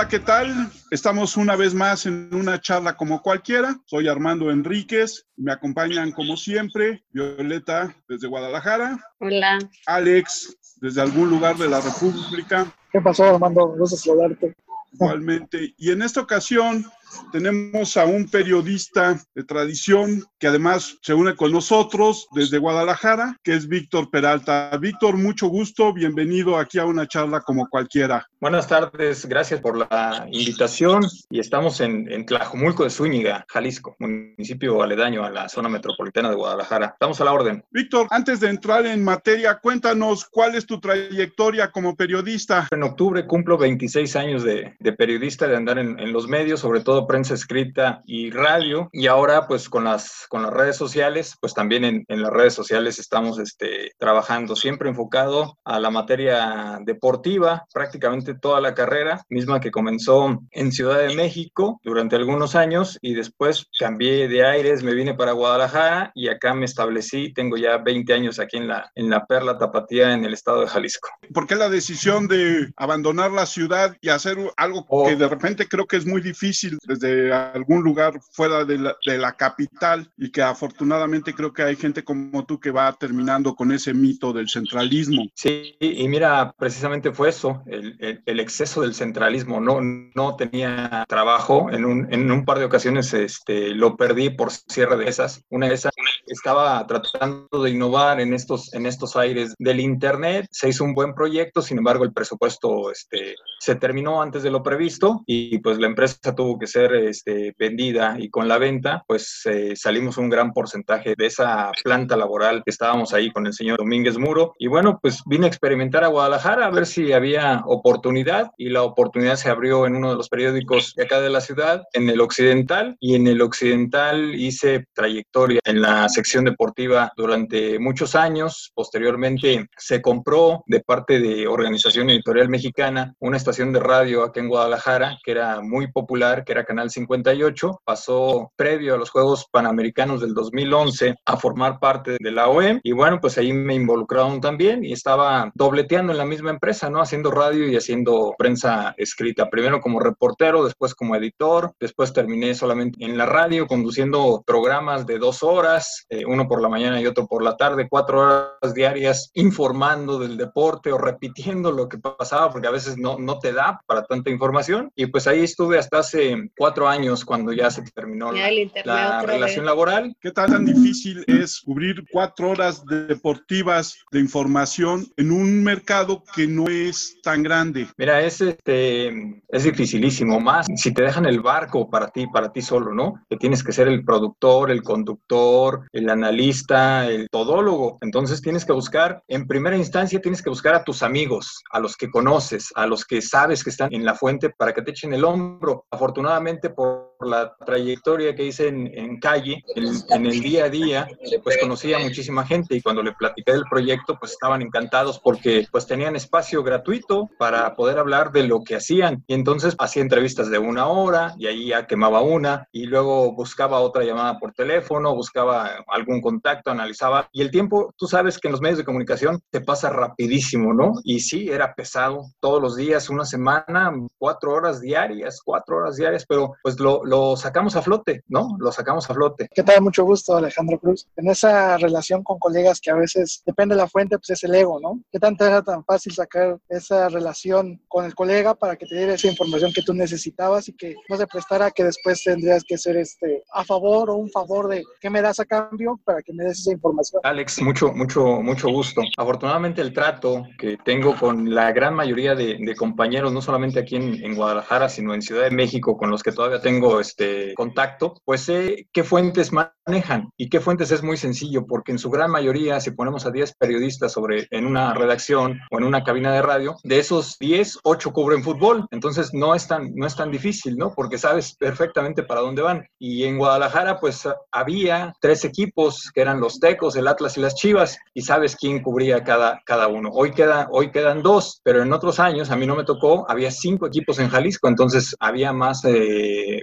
Hola, ¿qué tal? Estamos una vez más en una charla como cualquiera. Soy Armando Enríquez. Me acompañan como siempre Violeta desde Guadalajara. Hola. Alex desde algún lugar de la República. ¿Qué pasó, Armando? Gusto saludarte. Igualmente. Y en esta ocasión tenemos a un periodista de tradición que además se une con nosotros desde Guadalajara, que es Víctor Peralta. Víctor, mucho gusto, bienvenido aquí a una charla como cualquiera. Buenas tardes, gracias por la invitación y estamos en, en Tlajumulco de Zúñiga, Jalisco, municipio aledaño a la zona metropolitana de Guadalajara. Estamos a la orden. Víctor, antes de entrar en materia, cuéntanos cuál es tu trayectoria como periodista. En octubre cumplo 26 años de, de periodista, de andar en, en los medios, sobre todo prensa escrita y radio. Y ahora, pues con las, con las redes sociales, pues también en, en las redes sociales estamos este, trabajando siempre enfocado a la materia deportiva, prácticamente toda la carrera, misma que comenzó en Ciudad de México durante algunos años y después cambié de aires, me vine para Guadalajara y acá me establecí. Tengo ya 20 años aquí en la, en la Perla Tapatía en el estado de Jalisco. ¿Por qué la decisión de abandonar la ciudad y hacer algo Oh. que de repente creo que es muy difícil desde algún lugar fuera de la, de la capital y que afortunadamente creo que hay gente como tú que va terminando con ese mito del centralismo? Sí, y mira, precisamente fue eso, el, el- el exceso del centralismo. No, no tenía trabajo. En un, en un par de ocasiones este, lo perdí por cierre de esas. Una de esas estaba tratando de innovar en estos, en estos aires del Internet. Se hizo un buen proyecto, sin embargo, el presupuesto este, se terminó antes de lo previsto y pues la empresa tuvo que ser este, vendida y con la venta, pues eh, salimos un gran porcentaje de esa planta laboral que estábamos ahí con el señor Domínguez Muro. Y bueno, pues vine a experimentar a Guadalajara a ver si había oportunidad y la oportunidad se abrió en uno de los periódicos de acá de la ciudad, en el Occidental, y en el Occidental hice trayectoria en la sección deportiva durante muchos años. Posteriormente se compró de parte de Organización Editorial Mexicana una estación de radio aquí en Guadalajara que era muy popular, que era Canal 58. Pasó previo a los Juegos Panamericanos del 2011 a formar parte de la OEM y bueno, pues ahí me involucraron también y estaba dobleteando en la misma empresa, ¿no? Haciendo radio y haciendo prensa escrita. Primero como reportero, después como editor, después terminé solamente en la radio conduciendo programas de dos horas, eh, uno por la mañana y otro por la tarde, cuatro horas diarias informando del deporte o repitiendo lo que pasaba porque a veces no, no te da para tanta información y pues ahí estuve hasta hace cuatro años cuando ya se terminó Ya la, relación vez. laboral ¿Qué tal tan difícil es cubrir cuatro horas deportivas de información en un mercado que no es tan grande? Mira, es, este, es dificilísimo, más si te dejan el barco para ti, para ti solo, ¿no? Que tienes que ser el productor, el conductor, el analista, el todólogo. Entonces tienes que buscar, en primera instancia, tienes que buscar a tus amigos, a los que conoces, a los que sabes que están en la fuente para que te echen el hombro. Afortunadamente, por la trayectoria que hice en, en calle, en, en el día a día, pues conocí a muchísima gente y cuando le platiqué del proyecto, pues estaban encantados porque pues tenían espacio gratuito para poder hablar de lo que hacían. Y entonces hacía entrevistas de una hora y ahí ya quemaba una y luego buscaba otra llamada por teléfono, buscaba algún contacto, analizaba. Y el tiempo, tú sabes que en los medios de comunicación te pasa rapidísimo, ¿no? Y sí, era pesado todos los días, una semana, cuatro horas diarias, cuatro horas diarias, pero pues lo, lo sacamos a flote, ¿no? Lo sacamos a flote. ¿Qué tal? Mucho gusto, Alejandro Cruz. En esa relación con colegas que a veces depende de la fuente, pues es el ego, ¿no? ¿Qué tanto era tan fácil sacar esa relación con el colega para que te diera esa información que tú necesitabas y que no se prestara que después tendrías que ser este, a favor o un favor de qué me das a cambio para que me des esa información? Alex, mucho, mucho, mucho gusto. Afortunadamente el trato que tengo con la gran mayoría de, de compañeros, no solamente aquí en, en, Guadalajara, sino en Ciudad de México, con los que todavía tengo este contacto, pues sé qué fuentes manejan y qué fuentes es muy sencillo, porque en su gran mayoría, si ponemos a 10 periodistas sobre en una redacción o en una cabina de radio, de esos 10, 8 cubren fútbol. Entonces no es tan, no es tan difícil, ¿no? Porque sabes perfectamente para dónde van. Y en Guadalajara, pues había tres equipos que eran los Tecos, el Atlas y las Chivas, y sabes quién cubría cada, cada uno. Hoy, queda, hoy quedan dos, pero en otros años, a mí no me tocó, había cinco equipos en Jalisco, entonces había más eh,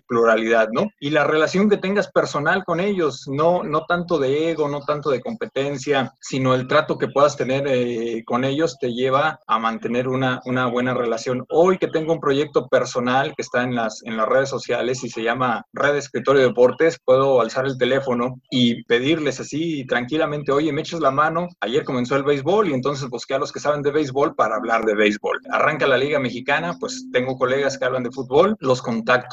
pluralidad, ¿no? Y la relación que tengas personal con ellos, no, no tanto de ego, no tanto de competencia, sino el trato que puedas tener eh, con ellos te lleva a mantener una, una buena relación. Hoy que tengo un proyecto personal que está en las, en las redes sociales y se llama Red Escritorio de Deportes, puedo alzar el teléfono y pedirles así tranquilamente, oye, me echas la mano, ayer comenzó el béisbol y entonces busqué a los que saben de béisbol para hablar de béisbol. Arranca la Liga Mexicana, pues tengo colegas que hablan de fútbol, los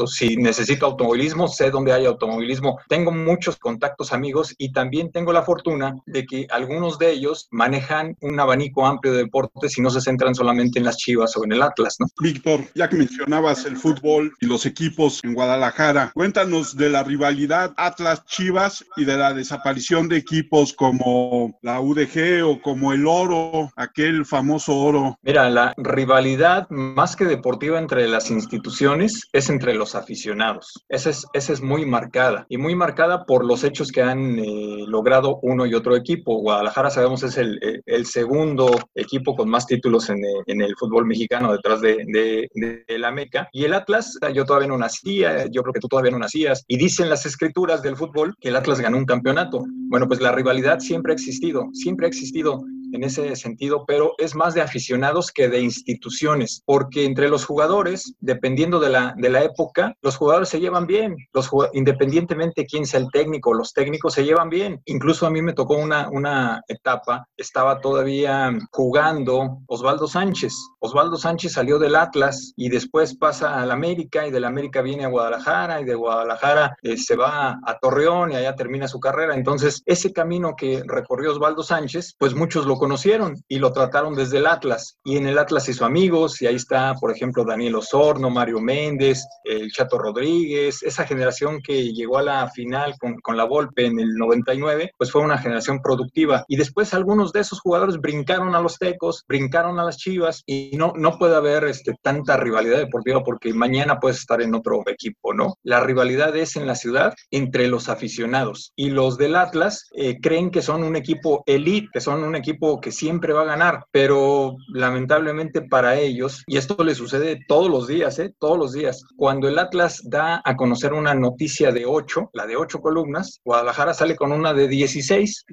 si necesito automovilismo, sé dónde hay automovilismo, tengo muchos contactos amigos y también tengo la fortuna de que algunos de ellos manejan un abanico amplio de deportes y no se centran solamente en las Chivas o en el Atlas, ¿no? Víctor, ya que mencionabas el fútbol y los equipos en Guadalajara, cuéntanos de la rivalidad Atlas-Chivas y de la desaparición de equipos como la UDG o como el Oro, aquel famoso Oro. Mira, la rivalidad más que deportiva entre las instituciones es entre los aficionados. Esa es, esa es muy marcada y muy marcada por los hechos que han eh, logrado uno y otro equipo. Guadalajara, sabemos, es el, el segundo equipo con más títulos en, en el fútbol mexicano detrás de, de, de, la Meca. Y el Atlas, yo todavía no nacía, yo creo que tú todavía no nacías. Y dicen las escrituras del fútbol que el Atlas ganó un campeonato. Bueno, pues la rivalidad siempre ha existido, siempre ha existido en ese sentido, pero es más de aficionados que de instituciones, porque entre los jugadores, dependiendo de la, de la época, los jugadores se llevan bien, los independientemente quién sea el técnico, los técnicos se llevan bien. Incluso a mí me tocó una, una etapa, estaba todavía jugando Osvaldo Sánchez. Osvaldo Sánchez salió del Atlas y después pasa al América y del América viene a Guadalajara y de Guadalajara eh, se va a Torreón y allá termina su carrera. Entonces, ese camino que recorrió Osvaldo Sánchez, pues muchos lo conocieron y lo trataron desde el Atlas. Y en el Atlas hizo amigos, y ahí está, por ejemplo, Daniel Osorno, Mario Méndez, el Chato Rodríguez, esa generación que llegó a la final con, con la Volpe en el 99, pues fue una generación productiva. Y después algunos de esos jugadores brincaron a los Tecos, brincaron a las Chivas, y no, no puede haber este, tanta rivalidad deportiva porque mañana puedes estar en otro equipo, ¿no? La rivalidad es en la ciudad entre los aficionados. Y los del Atlas eh, creen que son un equipo elite, que son un equipo que siempre va a ganar, pero lamentablemente para ellos, y esto le sucede todos los días, ¿eh? todos los días, cuando el Atlas da a conocer una noticia de 8, la de 8 columnas, Guadalajara sale con una de 16.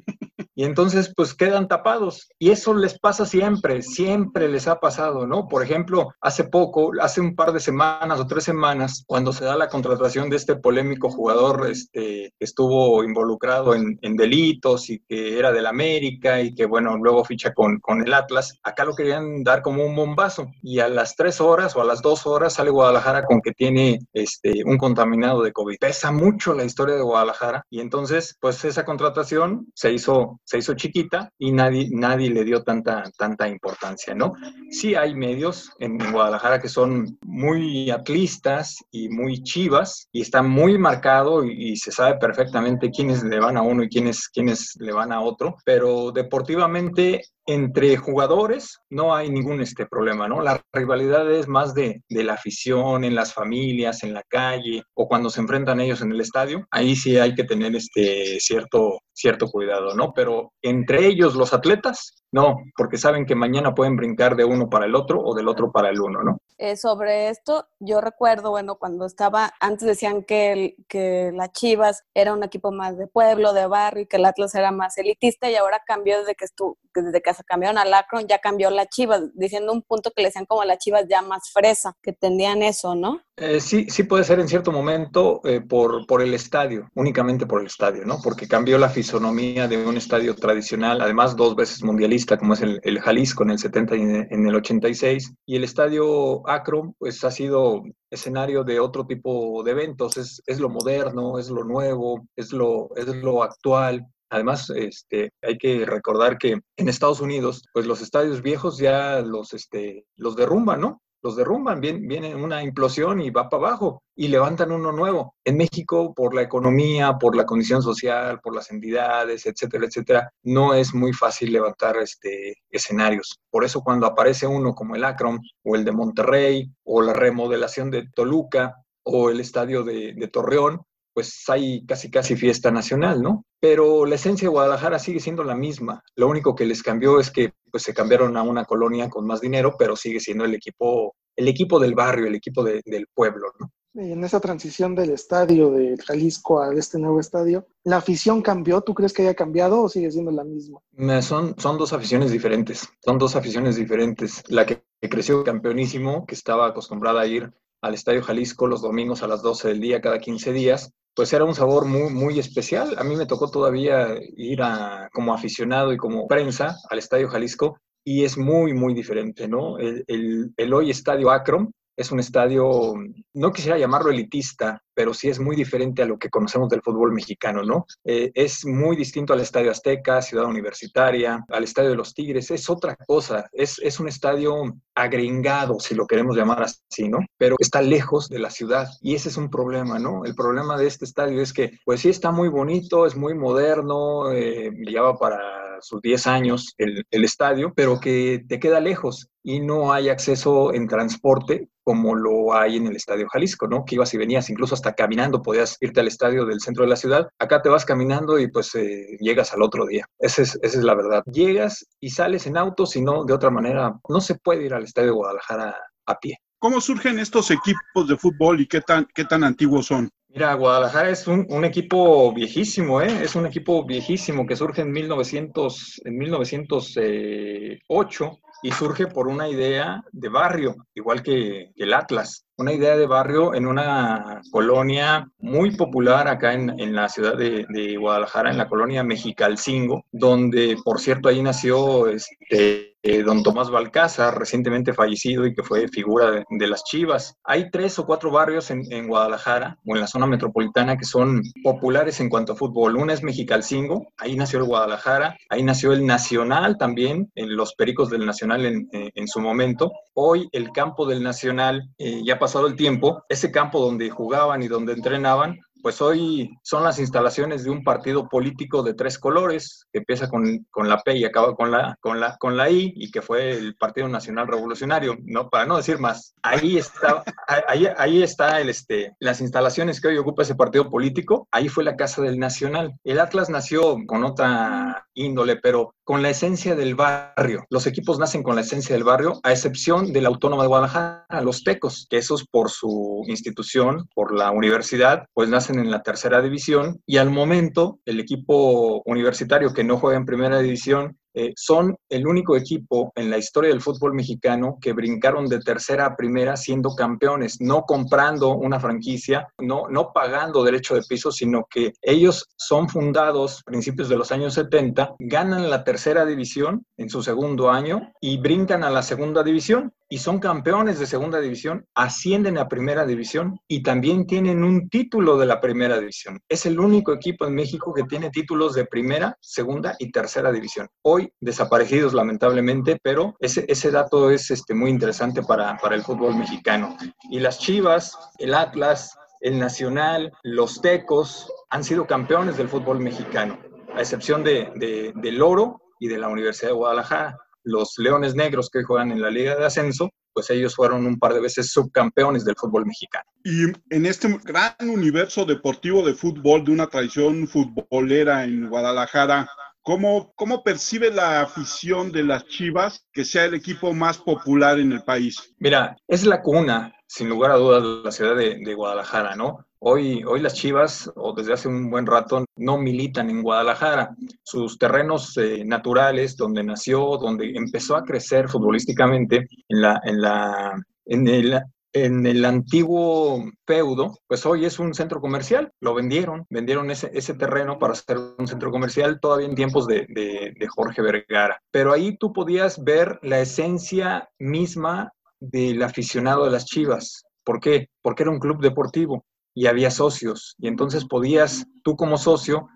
Y entonces, pues quedan tapados. Y eso les pasa siempre, siempre les ha pasado, ¿no? Por ejemplo, hace poco, hace un par de semanas o tres semanas, cuando se da la contratación de este polémico jugador este, que estuvo involucrado en, en delitos y que era del América y que, bueno, luego ficha con, con el Atlas, acá lo querían dar como un bombazo. Y a las tres horas o a las dos horas sale Guadalajara con que tiene este, un contaminado de COVID. Pesa mucho la historia de Guadalajara. Y entonces, pues esa contratación se hizo se hizo chiquita y nadie, nadie le dio tanta, tanta importancia, ¿no? Sí hay medios en, Guadalajara que son muy atlistas y muy chivas y está muy marcado y, se sabe perfectamente quiénes le van a uno y quiénes, quiénes le van a otro, pero deportivamente entre jugadores no hay ningún este problema, ¿no? La rivalidad es más de, de, la afición, en las familias, en la calle o cuando se enfrentan ellos en el estadio. Ahí sí hay que tener este cierto, cierto cuidado, ¿no? Pero entre ellos los atletas, no, porque saben que mañana pueden brincar de uno para el otro o del otro para el uno, ¿no? Eh, sobre esto, yo recuerdo, bueno, cuando estaba, antes decían que, el, que las Chivas era un equipo más de pueblo, de barrio, y que el Atlas era más elitista, y ahora cambió desde que, estuvo, desde que se cambiaron al Akron, ya cambió la Chivas, diciendo un punto que le decían como las Chivas ya más fresa, que tenían eso, ¿no? Eh, sí, sí puede ser en cierto momento eh, por, por el estadio, únicamente por el estadio, ¿no? Porque cambió la fisonomía de un estadio tradicional, además dos veces mundialista, como es el, Jalisco en el 70 y en el 86, y el estadio Akron, pues ha sido escenario de otro tipo de eventos, es, es lo moderno, es lo nuevo, es lo, es lo actual, Además, este, hay que recordar que en Estados Unidos, pues los estadios viejos ya los, este, los derrumban, ¿no? Los derrumban, viene, viene una implosión y va para abajo y levantan uno nuevo. En México, por la economía, por la condición social, por las entidades, etcétera, etcétera, no es muy fácil levantar este, escenarios. Por eso cuando aparece uno como el Akron o el de Monterrey o la remodelación de Toluca o el estadio de, de Torreón, pues hay casi casi fiesta nacional, ¿no? Pero la esencia de Guadalajara sigue siendo la misma. Lo único que les cambió es que pues se cambiaron a una colonia con más dinero, pero sigue siendo el equipo, el equipo del barrio, el equipo de, del pueblo, ¿no? en esa transición del estadio de Jalisco a este nuevo estadio, ¿la afición cambió? ¿Tú crees que haya cambiado o sigue siendo la misma? Son, son dos aficiones diferentes, son dos aficiones diferentes. La que creció campeonísimo, que estaba acostumbrada a ir al Estadio Jalisco los domingos a las 12 del día cada 15 días, pues era un sabor muy, muy especial. A mí me tocó todavía ir a, como aficionado y como prensa al Estadio Jalisco y es muy, muy diferente, ¿no? El, el, el hoy Estadio Akron es un estadio, no quisiera llamarlo elitista, pero sí es muy diferente a lo que conocemos del fútbol mexicano, ¿no? Eh, es muy distinto al Estadio Azteca, Ciudad Universitaria, al Estadio de los Tigres, es otra cosa, es, es un estadio agringado, si lo queremos llamar así, ¿no? Pero está lejos de la ciudad y ese es un problema, ¿no? El problema de este estadio es que, pues sí está muy bonito, es muy moderno, eh, para sus 10 años el, el estadio, pero que te queda lejos y no hay acceso en transporte como lo hay en el Estadio Jalisco, ¿no? Que ibas y venías, incluso hasta caminando, podías irte al estadio del centro de la ciudad. Acá te vas caminando y pues eh, llegas al otro día. Esa es, esa es la verdad. Llegas y sales en auto, si no, de otra manera, no se puede ir al Estadio de Guadalajara a pie. ¿Cómo surgen estos equipos de fútbol y qué tan, qué tan antiguos son? Mira, Guadalajara es un, equipo viejísimo, ¿eh? Es un equipo viejísimo que surge en, 1900, en 1908 y surge por una idea de barrio, igual que, el Atlas una idea de barrio en una colonia muy popular acá en, en la ciudad de, de, Guadalajara, en la colonia Mexicalcingo, donde, por cierto, ahí nació este, eh, don Tomás Balcázar, recientemente fallecido y que fue figura de, de las Chivas. Hay tres o cuatro barrios en, en, Guadalajara o en la zona metropolitana que son populares en cuanto a fútbol. Una es Mexicalcingo, ahí nació el Guadalajara, ahí nació el Nacional también, en los Pericos del Nacional en, en su momento. Hoy el campo del Nacional eh, ya pasó pasado el tiempo, ese campo donde jugaban y donde entrenaban pues hoy son las instalaciones de un partido político de tres colores, que empieza con, con, la P y acaba con la, con, la, con la I, y que fue el Partido Nacional Revolucionario, no, para no decir más. Ahí está, ahí, ahí está este, las instalaciones que hoy ocupa ese partido político, ahí fue la Casa del Nacional. El Atlas nació con otra índole, pero con la esencia del barrio. Los equipos nacen con la esencia del barrio, a excepción de la Autónoma de Guadalajara, los Tecos, que esos por su institución, por la universidad, pues nacen en la tercera división y al momento el equipo universitario que no juega en primera división eh, son el único equipo en la historia del fútbol mexicano que brincaron de tercera a primera siendo campeones, no comprando una franquicia, no, no pagando derecho de piso, sino que ellos son fundados a principios de los años 70, ganan la tercera división en su segundo año y brincan a la segunda división y son campeones de segunda división, ascienden a primera división y también tienen un título de la primera división. Es el único equipo en México que tiene títulos de primera, segunda y tercera división. Hoy desaparecidos lamentablemente, pero ese, dato es este, muy interesante para, el fútbol mexicano. Y las Chivas, el Atlas, el Nacional, los Tecos han sido campeones del fútbol mexicano, a excepción de, del Oro y de la Universidad de Guadalajara. Los Leones Negros que juegan en la Liga de Ascenso, pues ellos fueron un par de veces subcampeones del fútbol mexicano. Y en este gran universo deportivo de fútbol, de una tradición futbolera en Guadalajara, ¿Cómo, ¿Cómo percibe la afición de las Chivas que sea el equipo más popular en el país? Mira, es la cuna, sin lugar a dudas, de la ciudad de, Guadalajara, ¿no? Hoy, hoy las Chivas, o desde hace un buen rato, no militan en Guadalajara. Sus terrenos eh, naturales, donde nació, donde empezó a crecer futbolísticamente, en, la, en, la, en el en el antiguo feudo, pues hoy es un centro comercial, lo vendieron, vendieron ese, ese terreno para hacer un centro comercial todavía en tiempos de, de, de, Jorge Vergara. Pero ahí tú podías ver la esencia misma del aficionado de las Chivas. ¿Por qué? Porque era un club deportivo y había socios y entonces podías tú como socio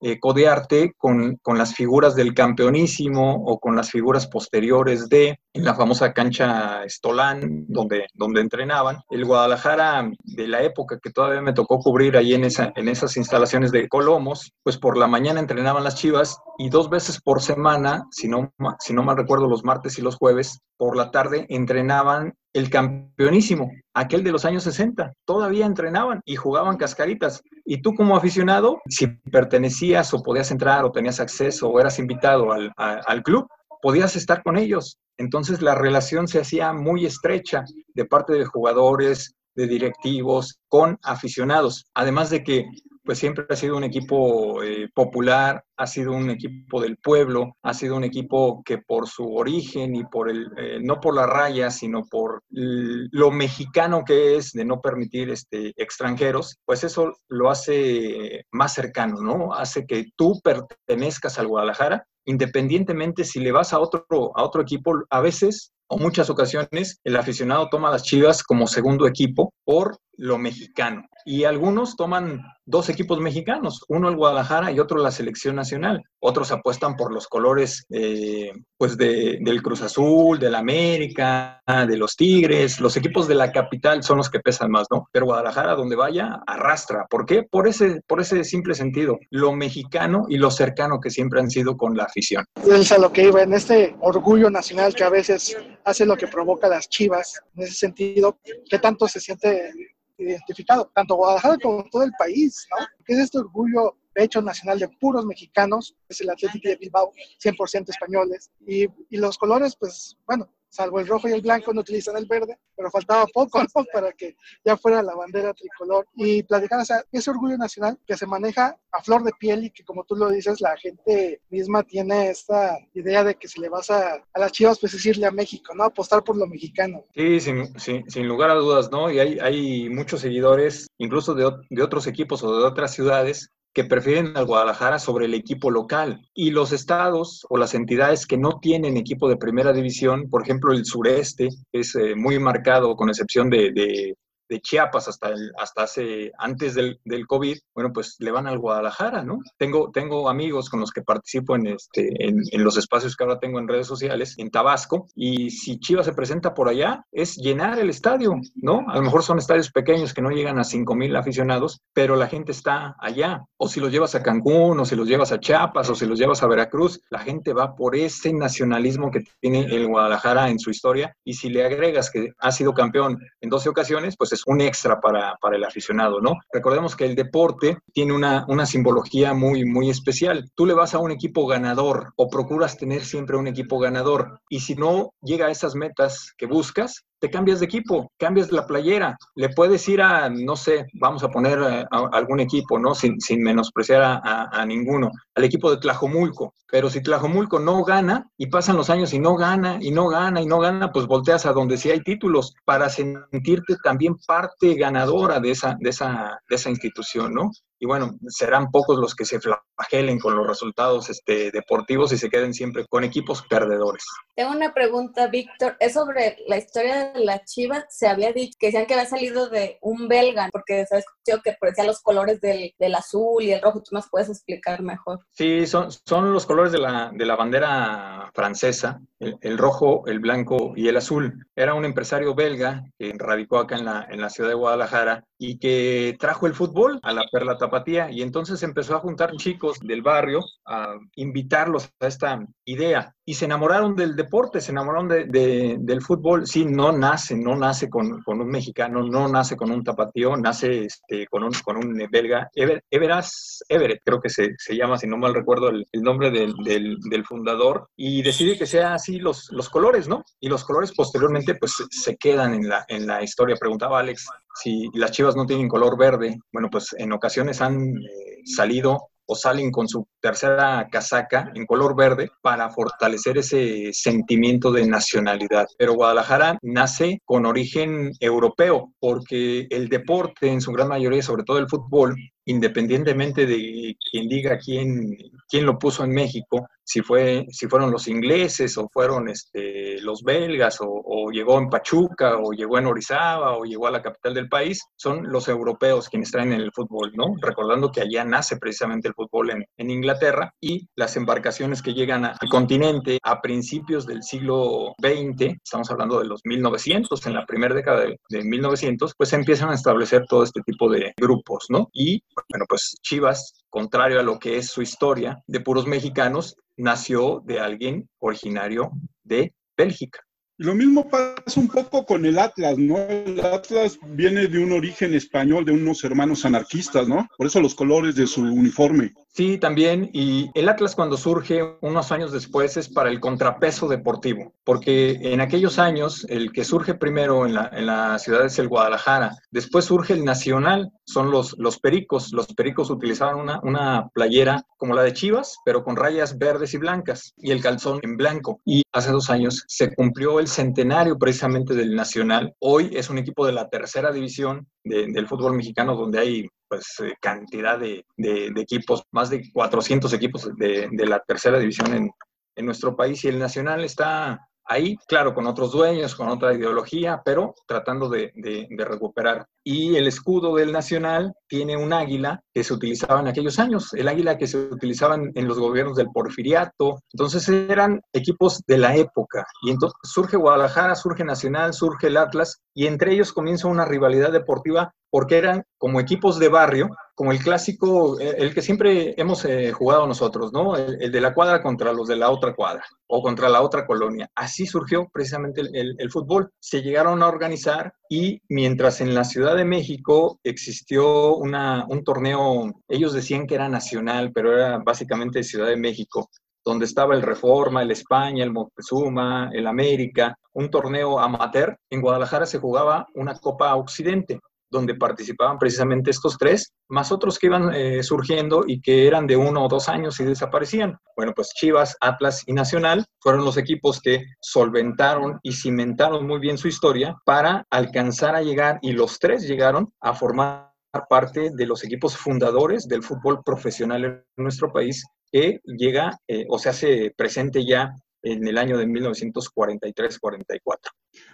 eh, codearte con, con, las figuras del campeonísimo o con las figuras posteriores de, en la famosa cancha Estolán, donde, donde entrenaban. El Guadalajara de la época que todavía me tocó cubrir ahí en, esa, en esas instalaciones de Colomos, pues por la mañana entrenaban las Chivas y dos veces por semana, si no, si no mal recuerdo, los martes y los jueves, por la tarde entrenaban el campeonísimo, aquel de los años 60. Todavía entrenaban y jugaban cascaritas. Y tú como aficionado, si pertenecías o podías entrar o tenías acceso o eras invitado al, a, al club, podías estar con ellos. Entonces la relación se hacía muy estrecha de parte de jugadores, de directivos, con aficionados. Además de que pues siempre ha sido un equipo eh, popular, ha sido un equipo del pueblo, ha sido un equipo que por su origen y por el, eh, no por la raya, sino por lo mexicano que es de no permitir este, extranjeros, pues eso lo hace más cercano, ¿no? Hace que tú pertenezcas al Guadalajara independientemente si le vas a otro, a otro equipo, a veces o muchas ocasiones el aficionado toma las Chivas como segundo equipo por lo mexicano. Y algunos toman dos equipos mexicanos, uno el Guadalajara y otro la selección nacional. Otros apuestan por los colores eh, pues del Cruz Azul, del América, de los Tigres. Los equipos de la capital son los que pesan más, ¿no? Pero Guadalajara, donde vaya, arrastra. ¿Por qué? Por ese, por ese simple sentido, lo mexicano y lo cercano que siempre han sido con la afición. Es lo que iba, en este orgullo nacional que a veces hace lo que provoca las chivas, en ese sentido, ¿qué tanto se siente identificado, tanto Guadalajara como todo el país, ¿no? Que es este orgullo pecho nacional de puros mexicanos, es el Atlético de Bilbao, 100% españoles, y, y los colores, pues, bueno, salvo el rojo y el blanco, no utilizan el verde, pero faltaba poco, ¿no? Para que ya fuera la bandera tricolor. Y platicar, o sea, ese orgullo nacional que se maneja a flor de piel y que, como tú lo dices, la gente misma tiene esta idea de que si le vas a, a las chivas, pues decirle a México, ¿no? Apostar por lo mexicano. Sí, sin, sin, sin lugar a dudas, ¿no? Y hay, hay muchos seguidores, incluso de, de otros equipos o de otras ciudades, que prefieren al Guadalajara sobre el equipo local. Y los estados o las entidades que no tienen equipo de primera división, por ejemplo el sureste, es eh, muy marcado con excepción de, de Chiapas hasta, hasta hace, antes del, del, COVID, bueno, pues le van al Guadalajara, ¿no? Tengo, tengo amigos con los que participo en, este, en, los espacios que ahora tengo en redes sociales, en Tabasco, y si Chivas se presenta por allá, es llenar el estadio, ¿no? A lo mejor son estadios pequeños que no llegan a 5 mil aficionados, pero la gente está allá. O si los llevas a Cancún, o si los llevas a Chiapas, o si los llevas a Veracruz, la gente va por ese nacionalismo que tiene el Guadalajara en su historia, y si le agregas que ha sido campeón en 12 ocasiones, pues es un extra para, para, el aficionado, ¿no? Recordemos que el deporte tiene una, una simbología muy, muy especial. Tú le vas a un equipo ganador o procuras tener siempre un equipo ganador y si no llega a esas metas que buscas, te cambias de equipo, cambias la playera, le puedes ir a, no sé, vamos a poner a, a algún equipo, ¿no? Sin, sin menospreciar a, a, ninguno, al equipo de Tlajomulco. Pero si Tlajomulco no gana y pasan los años y no gana y no gana y no gana, pues volteas a donde sí hay títulos para sentirte también parte ganadora de esa, de esa, de esa institución, ¿no? Y bueno, serán pocos los que se flagelen con los resultados este, deportivos y se queden siempre con equipos perdedores. Tengo una pregunta, Víctor, es sobre la historia de la Chiva. Se había dicho que decían que había salido de un belga, porque se ha escuchado que parecían los colores del, del, azul y el rojo. ¿Tú nos puedes explicar mejor? Sí, son, son los colores de la, de la bandera francesa, el, el, rojo, el blanco y el azul. Era un empresario belga que radicó acá en la, en la ciudad de Guadalajara y que trajo el fútbol a la Perla Tapatía y entonces empezó a juntar chicos del barrio a invitarlos a esta idea y se enamoraron del deporte, se enamoraron de, de, del fútbol. Sí, no nace, no nace con, con, un mexicano, no nace con un tapatío, nace este, con, un, con un belga, Ever, Everas, Everett, creo que se, se, llama, si no mal recuerdo el, el nombre del, del, del, fundador, y decide que sea así los, los colores, ¿no? Y los colores posteriormente pues se quedan en la, en la historia. Preguntaba Alex si las chivas no tienen color verde, bueno, pues en ocasiones han eh, salido o salen con su tercera casaca en color verde para fortalecer ese sentimiento de nacionalidad. Pero Guadalajara nace con origen europeo porque el deporte en su gran mayoría, sobre todo el fútbol, independientemente de quien diga quién, quién lo puso en México, si, fue, si fueron los ingleses o fueron este, los belgas o, llegó en Pachuca o llegó en Orizaba o llegó a la capital del país, son los europeos quienes traen el fútbol, ¿no? Recordando que allá nace precisamente el fútbol en, en Inglaterra y las embarcaciones que llegan al continente a principios del siglo XX, estamos hablando de los 1900, en la primera década de, de 1900, pues empiezan a establecer todo este tipo de grupos, ¿no? Y bueno, pues Chivas, contrario a lo que es su historia de puros mexicanos, nació de alguien originario de Bélgica. Lo mismo pasa un poco con el Atlas, ¿no? El Atlas viene de un origen español, de unos hermanos anarquistas, ¿no? Por eso los colores de su uniforme. Sí, también. Y el Atlas cuando surge unos años después es para el contrapeso deportivo, porque en aquellos años el que surge primero en la, en la ciudad es el Guadalajara, después surge el Nacional, son los, los Pericos. Los Pericos utilizaban una, una playera como la de Chivas, pero con rayas verdes y blancas y el calzón en blanco. Y hace dos años se cumplió el centenario precisamente del Nacional. Hoy es un equipo de la tercera división del fútbol mexicano donde hay pues eh, cantidad de, equipos, más de 400 equipos de, la tercera división en, en, nuestro país y el Nacional está ahí, claro, con otros dueños, con otra ideología, pero tratando de, recuperar. Y el escudo del Nacional tiene un águila que se utilizaba en aquellos años, el águila que se utilizaba en los gobiernos del Porfiriato. Entonces eran equipos de la época. Y entonces surge Guadalajara, surge Nacional, surge el Atlas, y entre ellos comienza una rivalidad deportiva porque eran como equipos de barrio, como el clásico, eh, el que siempre hemos eh, jugado nosotros, ¿no? El, de la cuadra contra los de la otra cuadra o contra la otra colonia. Así surgió precisamente el, fútbol. Se llegaron a organizar y mientras en la Ciudad de México existió un torneo, ellos decían que era nacional, pero era básicamente Ciudad de México, donde estaba el Reforma, el España, el Moctezuma, el América, un torneo amateur. En Guadalajara se jugaba una Copa Occidente, donde participaban precisamente estos tres, más otros que iban eh, surgiendo y que eran de uno o dos años y desaparecían. Bueno, pues Chivas, Atlas y Nacional fueron los equipos que solventaron y cimentaron muy bien su historia para alcanzar a llegar, y los tres llegaron a formar parte de los equipos fundadores del fútbol profesional en nuestro país que llega eh, o se hace presente ya en el año de 1943-44.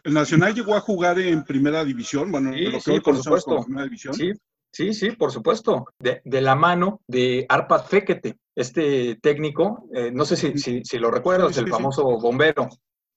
¿El Nacional llegó a jugar en primera división? Bueno, sí, por supuesto. división. Sí, sí, sí, por supuesto. De, la mano de Arpad Fekete, este técnico, eh, no sé si, si, lo recuerdas, el famoso bombero.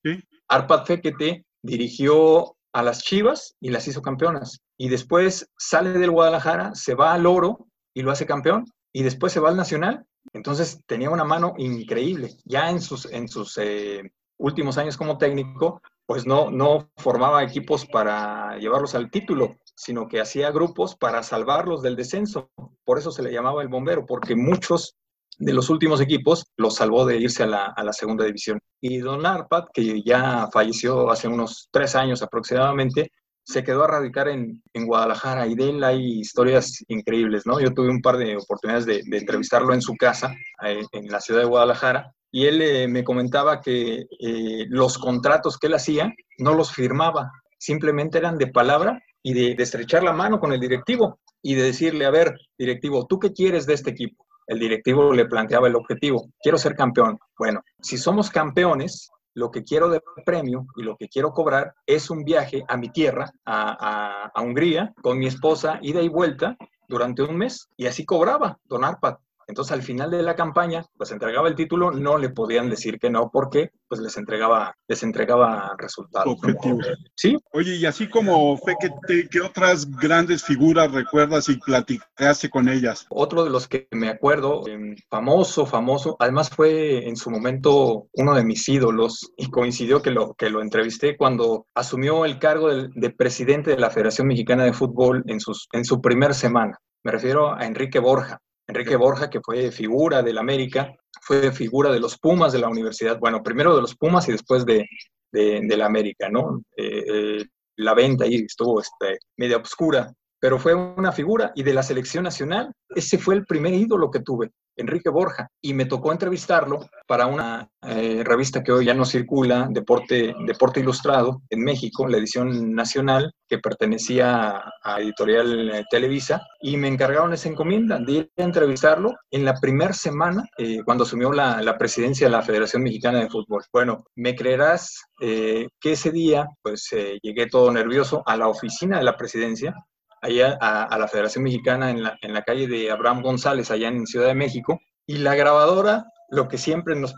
Sí. Arpad Fekete dirigió a las Chivas y las hizo campeonas. Y después sale del Guadalajara, se va al Oro y lo hace campeón. Y después se va al Nacional entonces tenía una mano increíble. Ya en sus, en sus eh, últimos años como técnico, pues no, no formaba equipos para llevarlos al título, sino que hacía grupos para salvarlos del descenso. Por eso se le llamaba el bombero, porque muchos de los últimos equipos los salvó de irse a la, a la segunda división. Y Don Arpad, que ya falleció hace unos tres años aproximadamente, se quedó a radicar en, en, Guadalajara y de él hay historias increíbles, ¿no? Yo tuve un par de oportunidades de, entrevistarlo en su casa, eh, en la ciudad de Guadalajara, y él eh, me comentaba que eh, los contratos que él hacía no los firmaba, simplemente eran de palabra y de, de estrechar la mano con el directivo y de decirle, a ver, directivo, ¿tú qué quieres de este equipo? El directivo le planteaba el objetivo, quiero ser campeón. Bueno, si somos campeones, lo que quiero de premio y lo que quiero cobrar es un viaje a mi tierra, a, Hungría, con mi esposa, ida y vuelta durante un mes. Y así cobraba Don Arpad. Entonces, al final de la campaña, pues entregaba el título, no le podían decir que no, porque pues les entregaba, les entregaba resultados. Objetivos. Sí. Oye, y así como fue que ¿qué otras grandes figuras recuerdas y platicaste con ellas? Otro de los que me acuerdo, em, famoso, famoso, además fue en su momento uno de mis ídolos y coincidió que lo, que lo entrevisté cuando asumió el cargo de, de presidente de la Federación Mexicana de Fútbol en, sus, en su primer semana. Me refiero a Enrique Borja. Enrique Borja, que fue figura del América, fue figura de los Pumas de la universidad, bueno, primero de los Pumas y después de, la América, ¿no? Eh, eh, la venta ahí estuvo este, media obscura, pero fue una figura y de la selección nacional, ese fue el primer ídolo que tuve. Enrique Borja, y me tocó entrevistarlo para una eh, revista que hoy ya no circula, Deporte, Deporte Ilustrado, en México, la edición nacional, que pertenecía a Editorial eh, Televisa, y me encargaron esa encomienda de ir a entrevistarlo en la primera semana, eh, cuando asumió la, presidencia de la Federación Mexicana de Fútbol. Bueno, me creerás que ese día, pues llegué todo nervioso a la oficina de la presidencia, allá a, la Federación Mexicana en la, en la, calle de Abraham González, allá en Ciudad de México, y la grabadora, lo que siempre nos,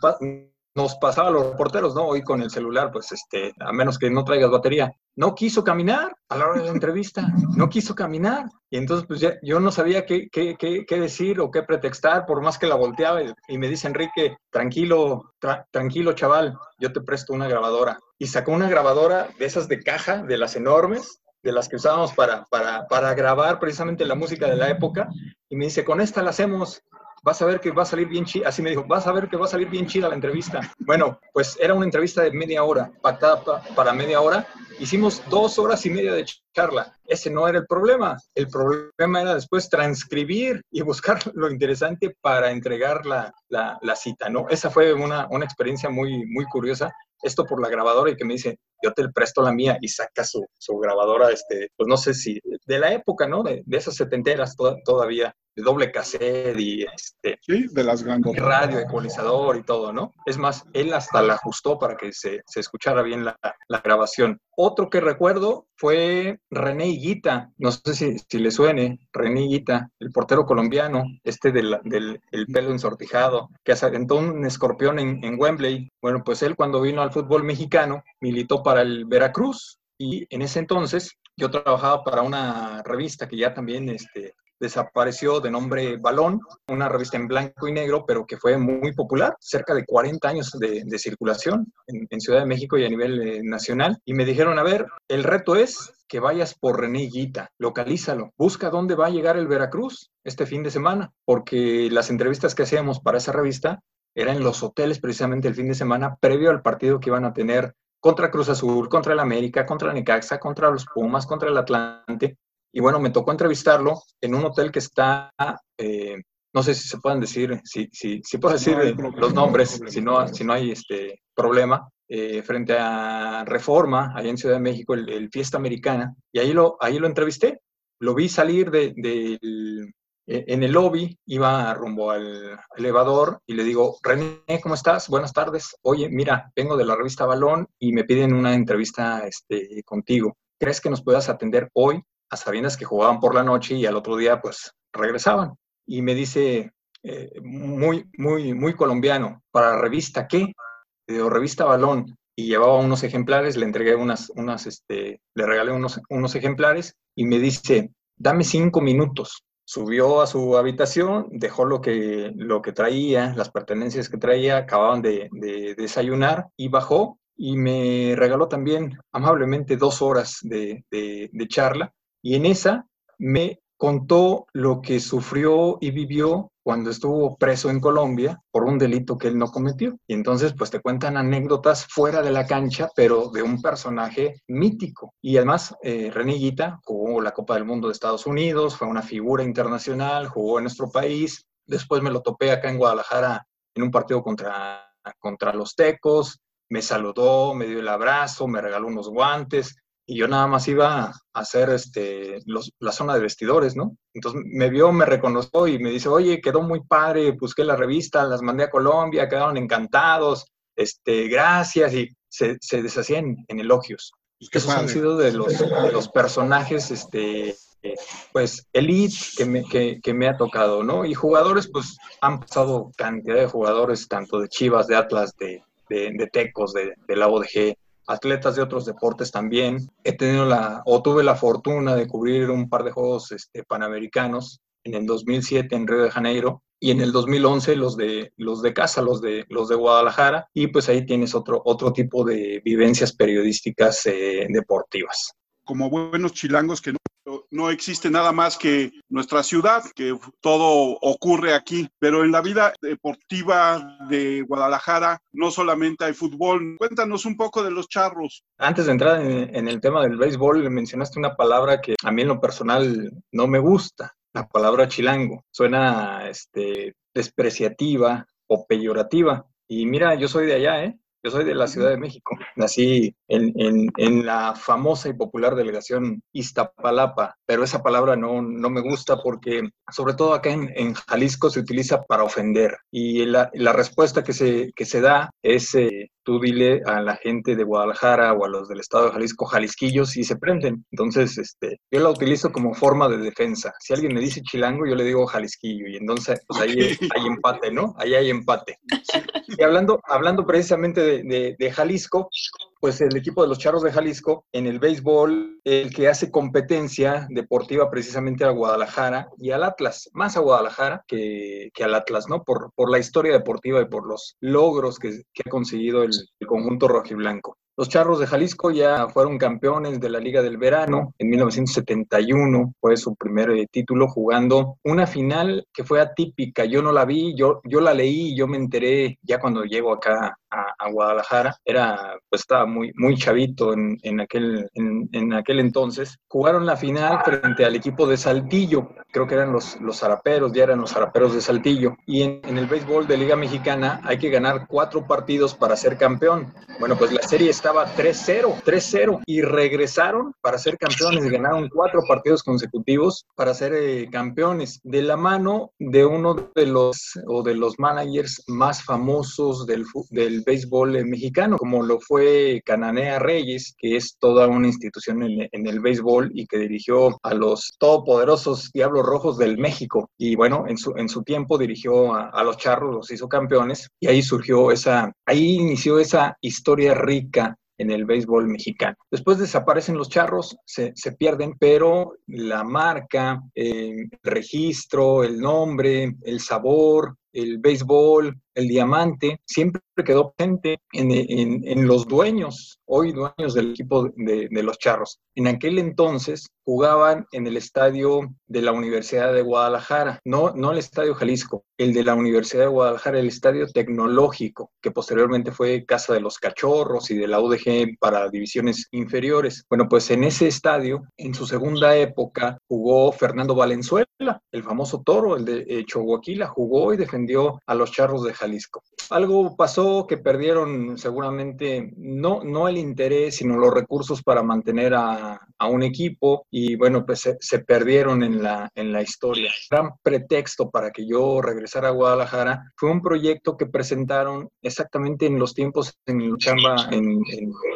pasaba a los reporteros, ¿no? Hoy con el celular, pues, este, a menos que no traigas batería, no quiso caminar a la hora de la entrevista, no quiso caminar. Y entonces, pues, ya, yo no sabía qué, qué, qué, qué, decir o qué pretextar, por más que la volteaba. Y me dice Enrique, tranquilo, tranquilo, chaval, yo te presto una grabadora. Y sacó una grabadora de esas de caja, de las enormes, de las que usábamos para, para, para, grabar precisamente la música de la época, y me dice, con esta la hacemos. vas a ver que va a salir bien chida, así me dijo, vas a ver que va a salir bien chida la entrevista. Bueno, pues era una entrevista de media hora, pactada para media hora. Hicimos dos horas y media de charla. Ese no era el problema. El problema era después transcribir y buscar lo interesante para entregar la, la, la cita, ¿no? Esa fue una, una experiencia muy, muy curiosa esto por la grabadora y que me dice, yo te presto la mía y saca su, su grabadora, este, pues no sé si de la época, ¿no? De, de esas setenteras todavía, de doble cassette y este... Sí, de las grandes. Radio, ecualizador y todo, ¿no? Es más, él hasta la ajustó para que se, se escuchara bien la, la, grabación. Otro que recuerdo fue René Higuita, no sé si, si le suene, René Higuita, el portero colombiano, este del, del el pelo ensortijado, que aventó un escorpión en, en Wembley. Bueno, pues él cuando vino al fútbol mexicano militó para el Veracruz y en ese entonces yo trabajaba para una revista que ya también este, desapareció de nombre Balón, una revista en blanco y negro, pero que fue muy popular, cerca de 40 años de, circulación en, en, Ciudad de México y a nivel eh, nacional. Y me dijeron, a ver, el reto es que vayas por René Guita, localízalo, busca dónde va a llegar el Veracruz este fin de semana, porque las entrevistas que hacíamos para esa revista eran en los hoteles precisamente el fin de semana previo al partido que iban a tener contra Cruz Azul, contra el América, contra Necaxa, contra los Pumas, contra el Atlante. Y bueno, me tocó entrevistarlo en un hotel que está, eh, no sé si se pueden decir, si, si, si puedo decir no los nombres, si no, si no hay este problema, eh, frente a Reforma, allá en Ciudad de México, el, el, Fiesta Americana, y ahí lo, ahí lo entrevisté. Lo vi salir del... De, en el lobby, iba rumbo al elevador y le digo, René, ¿cómo estás? Buenas tardes. Oye, mira, vengo de la revista Balón y me piden una entrevista este, contigo. ¿Crees que nos puedas atender hoy a sabiendas que jugaban por la noche y al otro día pues regresaban? Y me dice, eh, muy, muy, muy colombiano, ¿para revista qué? Digo, revista Balón. Y llevaba unos ejemplares, le entregué unas, unas este, le regalé unos, unos ejemplares y me dice, dame cinco minutos subió a su habitación, dejó lo que, lo que traía, las pertenencias que traía, acababan de, de desayunar y bajó y me regaló también amablemente dos horas de, de, de, charla y en esa me contó lo que sufrió y vivió cuando estuvo preso en Colombia por un delito que él no cometió. Y entonces, pues te cuentan anécdotas fuera de la cancha, pero de un personaje mítico. Y además, eh, jugó la Copa del Mundo de Estados Unidos, fue una figura internacional, jugó en nuestro país. Después me lo topé acá en Guadalajara en un partido contra, contra los Tecos. Me saludó, me dio el abrazo, me regaló unos guantes y yo nada más iba a hacer este, los, la zona de vestidores, ¿no? Entonces me vio, me reconoció y me dice, oye, quedó muy padre, busqué la revista, las mandé a Colombia, quedaron encantados, este, gracias, y se, se deshacían en elogios. Esos padre. han sido de los, de los personajes, este, pues, elite que me, que, que me ha tocado, ¿no? Y jugadores, pues, han pasado cantidad de jugadores, tanto de Chivas, de Atlas, de, de, de Tecos, de, de la ODG, atletas de otros deportes también. He tenido la, o tuve la fortuna de cubrir un par de Juegos este, Panamericanos en el 2007 en Río de Janeiro y en el 2011 los de, los de casa, los de, los de Guadalajara, y pues ahí tienes otro, otro tipo de vivencias periodísticas eh, deportivas. Como buenos chilangos que no no existe nada más que nuestra ciudad, que todo ocurre aquí, pero en la vida deportiva de Guadalajara no solamente hay fútbol. Cuéntanos un poco de los charros. Antes de entrar en, el tema del béisbol, mencionaste una palabra que a mí en lo personal no me gusta, la palabra chilango. Suena este, despreciativa o peyorativa. Y mira, yo soy de allá, ¿eh? Yo soy de la Ciudad de México. Nací en, en, en, la famosa y popular delegación Iztapalapa, pero esa palabra no, no me gusta porque, sobre todo acá en, en Jalisco, se utiliza para ofender. Y la, la respuesta que se, que se da es, eh, tú dile a la gente de Guadalajara o a los del estado de Jalisco, jalisquillos, y se prenden. Entonces, este, yo la utilizo como forma de defensa. Si alguien me dice chilango, yo le digo jalisquillo, y entonces, pues ahí okay. hay empate, ¿no? Ahí hay empate. Y hablando, hablando precisamente de, de, de Jalisco, pues el equipo de los Charros de Jalisco en el béisbol, el que hace competencia deportiva precisamente a Guadalajara y al Atlas, más a Guadalajara que, que al Atlas, ¿no? Por, por, la historia deportiva y por los logros que, que ha conseguido el, el, conjunto rojiblanco. Los Charros de Jalisco ya fueron campeones de la Liga del Verano en 1971, fue su primer eh, título jugando una final que fue atípica. Yo no la vi, yo, yo la leí yo me enteré ya cuando llego acá a, Guadalajara. Era, pues estaba muy, muy chavito en, en aquel, en, aquel entonces. Jugaron la final frente al equipo de Saltillo, creo que eran los, los zaraperos, ya eran los zaraperos de Saltillo. Y en, en el béisbol de Liga Mexicana hay que ganar cuatro partidos para ser campeón. Bueno, pues la serie estaba 3-0, 3-0 y regresaron para ser campeones ganaron cuatro partidos consecutivos para ser eh, campeones de la mano de uno de los o de los managers más famosos del, del béisbol mexicano, como lo fue Cananea Reyes, que es toda una institución en, el béisbol y que dirigió a los todopoderosos Diablos Rojos del México. Y bueno, en su, en su tiempo dirigió a, a los Charros, los hizo campeones, y ahí surgió esa, ahí inició esa historia rica en el béisbol mexicano. Después desaparecen los charros, se, se pierden, pero la marca, el registro, el nombre, el sabor, el béisbol, el diamante, siempre quedó presente en, los dueños, hoy dueños del equipo de, los Charros. En aquel entonces jugaban en el estadio de la Universidad de Guadalajara, no, no el estadio Jalisco, el de la Universidad de Guadalajara, el estadio tecnológico, que posteriormente fue casa de los Cachorros y de la UDG para divisiones inferiores. Bueno, pues en ese estadio, en su segunda época, jugó Fernando Valenzuela, el famoso toro, el de eh, Chihuahua, jugó y defendió a los Charros de Algo pasó que perdieron seguramente no, no el interés, sino los recursos para mantener a, a un equipo y bueno, pues se, perdieron en la, en la historia. Gran pretexto para que yo regresara a Guadalajara fue un proyecto que presentaron exactamente en los tiempos en Chamba, en,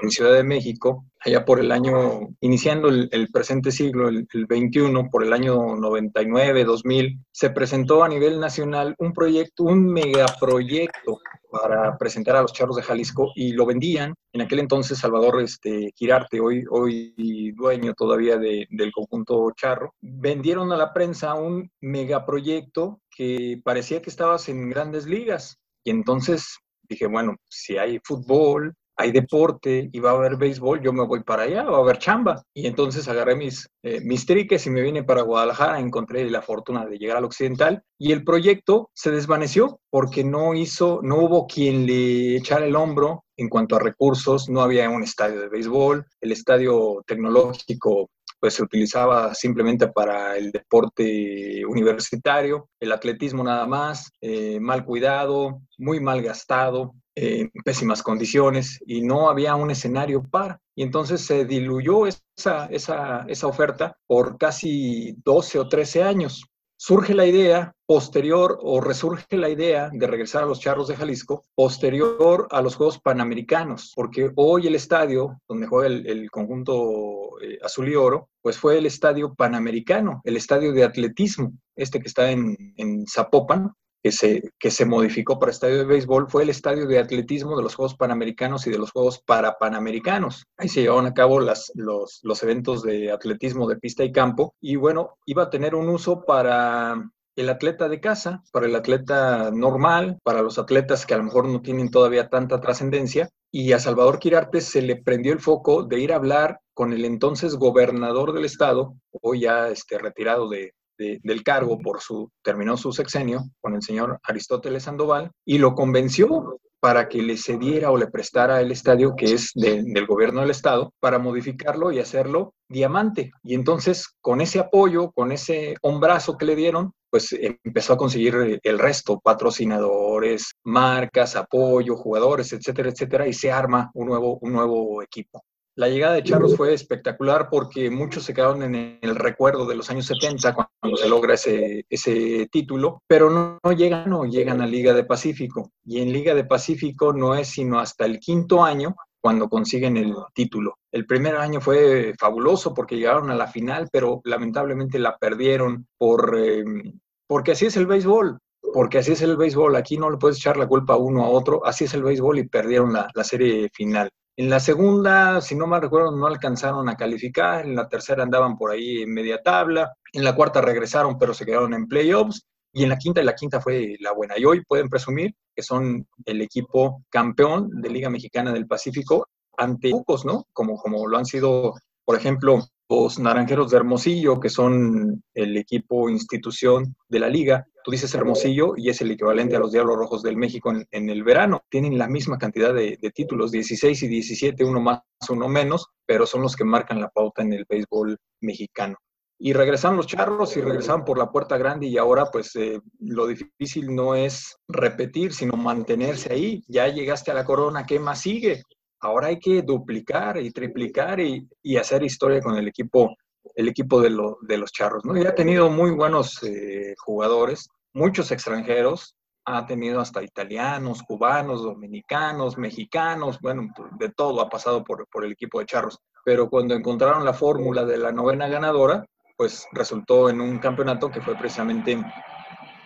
Ciudad de México, allá por el año, iniciando el, presente siglo, el, el 21, por el año 99, 2000, se presentó a nivel nacional un proyecto, un megaproyecto para presentar a los charros de Jalisco y lo vendían. En aquel entonces Salvador este, Girarte, hoy, hoy dueño todavía de, del conjunto charro, vendieron a la prensa un megaproyecto que parecía que estabas en grandes ligas. Y entonces dije, bueno, si hay fútbol, hay deporte y va a haber béisbol, yo me voy para allá, va a haber chamba. Y entonces agarré mis, eh, mis triques y me vine para Guadalajara, encontré la fortuna de llegar al occidental y el proyecto se desvaneció porque no hizo, no hubo quien le echara el hombro en cuanto a recursos, no había un estadio de béisbol, el estadio tecnológico pues se utilizaba simplemente para el deporte universitario, el atletismo nada más, eh, mal cuidado, muy mal gastado, en pésimas condiciones y no había un escenario para. Y entonces se diluyó esa, esa, oferta por casi 12 o 13 años. Surge la idea posterior o resurge la idea de regresar a los Charros de Jalisco posterior a los Juegos Panamericanos, porque hoy el estadio donde juega el, conjunto eh, azul y oro, pues fue el estadio panamericano, el estadio de atletismo, este que está en, en Zapopan, que se, que se modificó para estadio de béisbol fue el estadio de atletismo de los Juegos Panamericanos y de los Juegos Parapanamericanos. Ahí se llevaban a cabo las, los, los eventos de atletismo de pista y campo y bueno, iba a tener un uso para el atleta de casa, para el atleta normal, para los atletas que a lo mejor no tienen todavía tanta trascendencia. Y a Salvador Quirarte se le prendió el foco de ir a hablar con el entonces gobernador del estado, hoy ya este, retirado de, del cargo por su, terminó su sexenio con el señor Aristóteles Sandoval y lo convenció para que le cediera o le prestara el estadio que es del gobierno del estado para modificarlo y hacerlo diamante. Y entonces con ese apoyo, con ese hombrazo que le dieron, pues empezó a conseguir el resto, patrocinadores, marcas, apoyo, jugadores, etcétera, etcétera, y se arma un nuevo, un nuevo equipo. La llegada de Charros fue espectacular porque muchos se quedaron en el recuerdo de los años 70 cuando se logra ese, ese título, pero no, llegan, no llegan a Liga de Pacífico. Y en Liga de Pacífico no es sino hasta el quinto año cuando consiguen el título. El primer año fue fabuloso porque llegaron a la final, pero lamentablemente la perdieron por, em, porque así es el béisbol porque así es el béisbol, aquí no le puedes echar la culpa a uno a otro, así es el béisbol y perdieron la, la serie final. En la segunda, si no mal recuerdo, no alcanzaron a calificar. En la tercera andaban por ahí en media tabla. En la cuarta regresaron, pero se quedaron en playoffs. Y en la quinta, y la quinta fue la buena. Y hoy pueden presumir que son el equipo campeón de Liga Mexicana del Pacífico ante pocos, ¿no? Como, como lo han sido, por ejemplo, los Naranjeros de Hermosillo, que son el equipo institución de la liga. Tú dices Hermosillo y es el equivalente a los Diablos Rojos del México en, el verano. Tienen la misma cantidad de, títulos, 16 y 17, uno más, uno menos, pero son los que marcan la pauta en el béisbol mexicano. Y regresaron los charros y regresaron por la puerta grande y ahora pues eh, lo difícil no es repetir, sino mantenerse ahí. Ya llegaste a la corona, ¿qué más sigue? Ahora hay que duplicar y triplicar y, hacer historia con el equipo, el equipo de, de los charros. ¿no? Ha tenido muy buenos eh, jugadores, muchos extranjeros, ha tenido hasta italianos, cubanos, dominicanos, mexicanos, bueno, de todo ha pasado por, por el equipo de charros. Pero cuando encontraron la fórmula de la novena ganadora, pues resultó en un campeonato que fue precisamente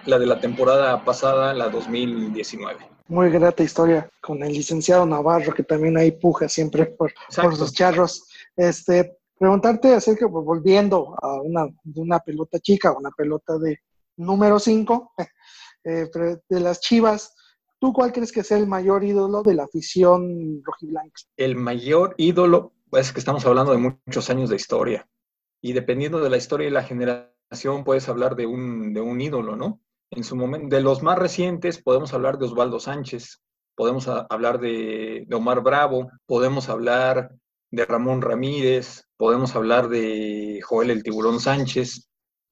la de la temporada pasada, la 2019. Muy grata historia con el licenciado Navarro, que también ahí puja siempre por, por sus charros. Este, preguntarte acerca, pues, volviendo a una, una pelota chica, una pelota de número 5, eh, de las Chivas, ¿tú cuál crees que sea el mayor ídolo de la afición rojiblanca? El mayor ídolo, pues que estamos hablando de muchos años de historia y dependiendo de la historia y la generación puedes hablar de un, de un ídolo, ¿no? En su momento, de los más recientes podemos hablar de Osvaldo Sánchez, podemos hablar de, de, Omar Bravo, podemos hablar de Ramón Ramírez, podemos hablar de Joel el Tiburón Sánchez,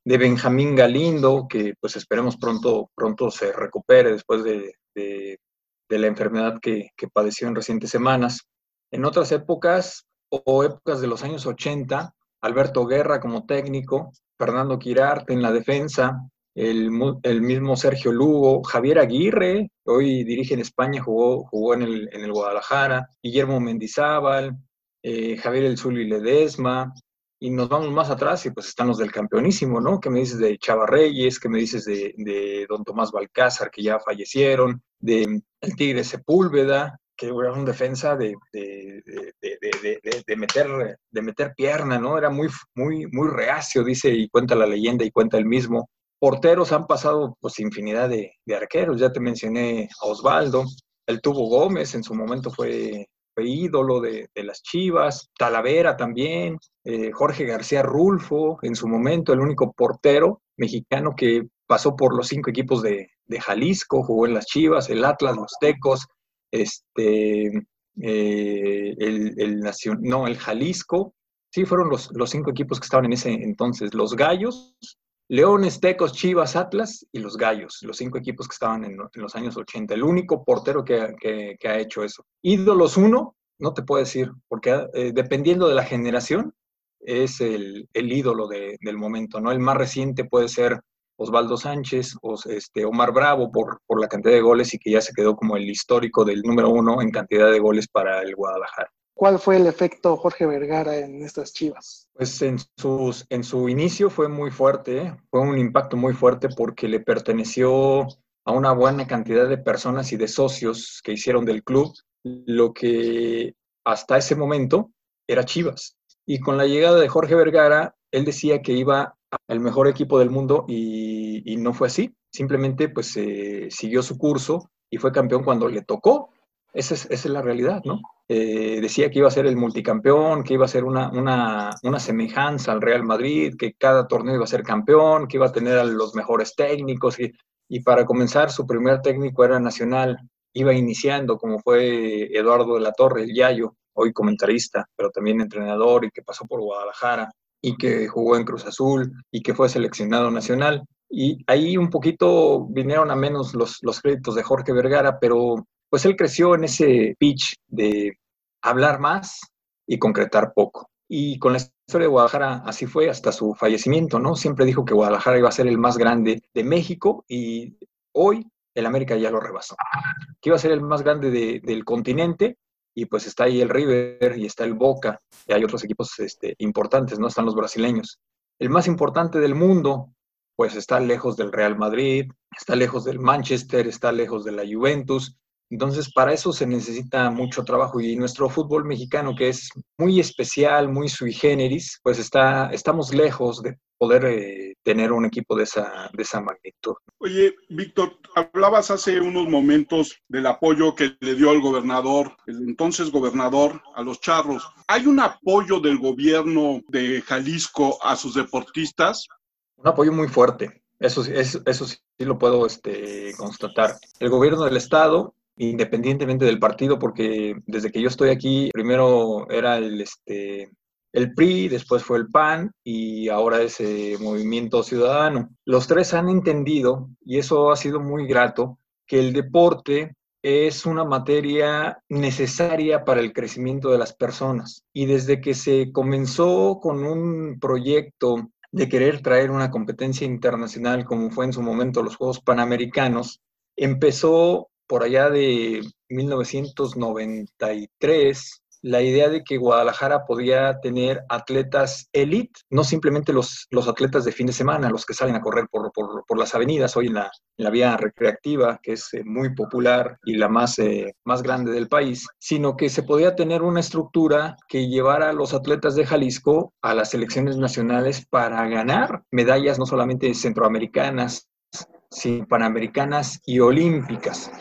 de Benjamín Galindo, que pues esperemos pronto, pronto se recupere después de, de, la enfermedad que, que, padeció en recientes semanas. En otras épocas o épocas de los años 80, Alberto Guerra como técnico, Fernando Quirarte en la defensa, el, mismo Sergio Lugo, Javier Aguirre, hoy dirige en España, jugó, jugó en, el, en el Guadalajara, Guillermo Mendizábal, eh, Javier El Zuli Ledesma, y nos vamos más atrás y pues están los del campeonísimo, ¿no? ¿Qué me dices de Chava Reyes? ¿Qué me dices de, de Don Tomás Balcázar, que ya fallecieron? De El Tigre Sepúlveda, que era un defensa de, de, de, meter, de meter pierna, ¿no? Era muy, muy, muy reacio, dice, y cuenta la leyenda y cuenta el mismo. Porteros han pasado pues infinidad de, arqueros, ya te mencioné a Osvaldo, el Tubo Gómez en su momento fue, ídolo de, las Chivas, Talavera también, eh, Jorge García Rulfo en su momento, el único portero mexicano que pasó por los cinco equipos de, Jalisco, jugó en las Chivas, el Atlas, los Tecos, este, eh, el, el no, el Jalisco, sí, fueron los, los cinco equipos que estaban en ese entonces, los Gallos, Leones, Tecos, Chivas, Atlas y los Gallos, los cinco equipos que estaban en, los años 80, el único portero que, ha hecho eso. Ídolos uno, no te puedo decir, porque eh, dependiendo de la generación, es el, ídolo de, del momento, ¿no? El más reciente puede ser Osvaldo Sánchez, o este, Omar Bravo por la cantidad de goles y que ya se quedó como el histórico del número uno en cantidad de goles para el Guadalajara. ¿Cuál fue el efecto Jorge Vergara en estas chivas? Pues en, sus, en su inicio fue muy fuerte, ¿eh? fue un impacto muy fuerte porque le perteneció a una buena cantidad de personas y de socios que hicieron del club lo que hasta ese momento era Chivas. Y con la llegada de Jorge Vergara, él decía que iba el mejor equipo del mundo y, no fue así. Simplemente pues eh, siguió su curso y fue campeón cuando le tocó. Esa es, esa es la realidad, ¿no? Eh, decía que iba a ser el multicampeón, que iba a ser una, una, una, semejanza al Real Madrid, que cada torneo iba a ser campeón, que iba a tener a los mejores técnicos. Y, y para comenzar, su primer técnico era nacional. Iba iniciando, como fue Eduardo de la Torre, el Yayo, hoy comentarista, pero también entrenador y que pasó por Guadalajara y que jugó en Cruz Azul y que fue seleccionado nacional. Y ahí un poquito vinieron a menos los, los créditos de Jorge Vergara, pero pues él creció en ese pitch de hablar más y concretar poco. Y con la historia de Guadalajara así fue hasta su fallecimiento, ¿no? Siempre dijo que Guadalajara iba a ser el más grande de México y hoy el América ya lo rebasó. Que iba a ser el más grande del continente y pues está ahí el River y está el Boca, y hay otros equipos este, importantes, ¿no? Están los brasileños. El más importante del mundo, pues está lejos del Real Madrid, está lejos del Manchester, está lejos de la Juventus. Entonces, para eso se necesita mucho trabajo y nuestro fútbol mexicano, que es muy especial, muy sui generis, pues está, estamos lejos de, poder eh, tener un equipo de esa, de esa magnitud. Oye, Víctor, hablabas hace unos momentos del apoyo que le dio el gobernador, el entonces gobernador, a los charros. ¿Hay un apoyo del gobierno de Jalisco a sus deportistas? Un apoyo muy fuerte. Eso, eso, eso sí lo puedo este, constatar. El gobierno del estado independientemente del partido, porque desde que yo estoy aquí, primero era el, este, el PRI, después fue el PAN y ahora ese Movimiento Ciudadano. Los tres han entendido, y eso ha sido muy grato, que el deporte es una materia necesaria para el crecimiento de las personas. Y desde que se comenzó con un proyecto de querer traer una competencia internacional, como fue en su momento los Juegos Panamericanos, empezó por allá de 1993 la idea de que Guadalajara podía tener atletas elite, no simplemente los, los atletas de fin de semana, los que salen a correr por, por, las avenidas hoy en la, la, vía recreativa, que es eh, muy popular y la más, eh, más grande del país, sino que se podía tener una estructura que llevara a los atletas de Jalisco a las selecciones nacionales para ganar medallas no solamente centroamericanas, sino panamericanas y olímpicas.